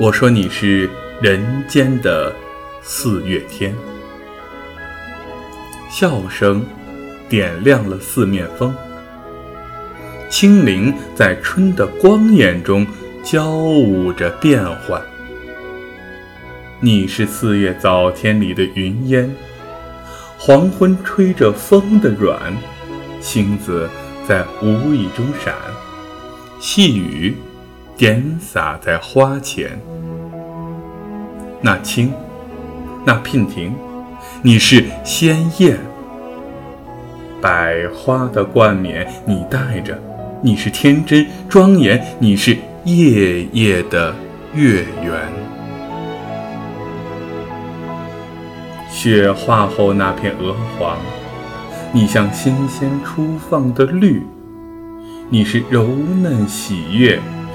我说你是人间的四月天，笑声点亮了四面风，清灵在春的光艳中交舞着变幻。你是四月早天里的云烟，黄昏吹着风的软，星子在无意中闪，细雨点洒在花前。那青，那娉婷，你是鲜艳，百花的冠冕你戴着，你是天真庄严，你是夜夜的月圆。雪化后那片鹅黄，你像新鲜初放的绿，你是柔嫩喜悦，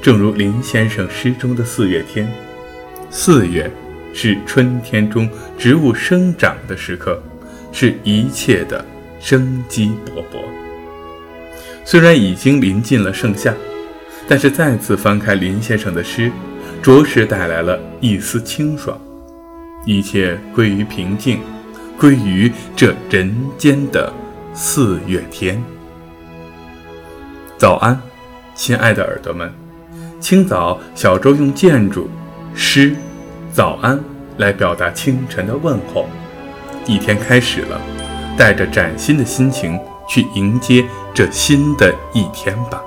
正如林先生诗中的四月天，四月是春天中植物生长的时刻，是一切的生机勃勃。虽然已经临近了盛夏，但是再次翻开林先生的诗。着实带来了一丝清爽，一切归于平静，归于这人间的四月天。早安，亲爱的耳朵们！清早，小周用建筑、诗、早安来表达清晨的问候。一天开始了，带着崭新的心情去迎接这新的一天吧。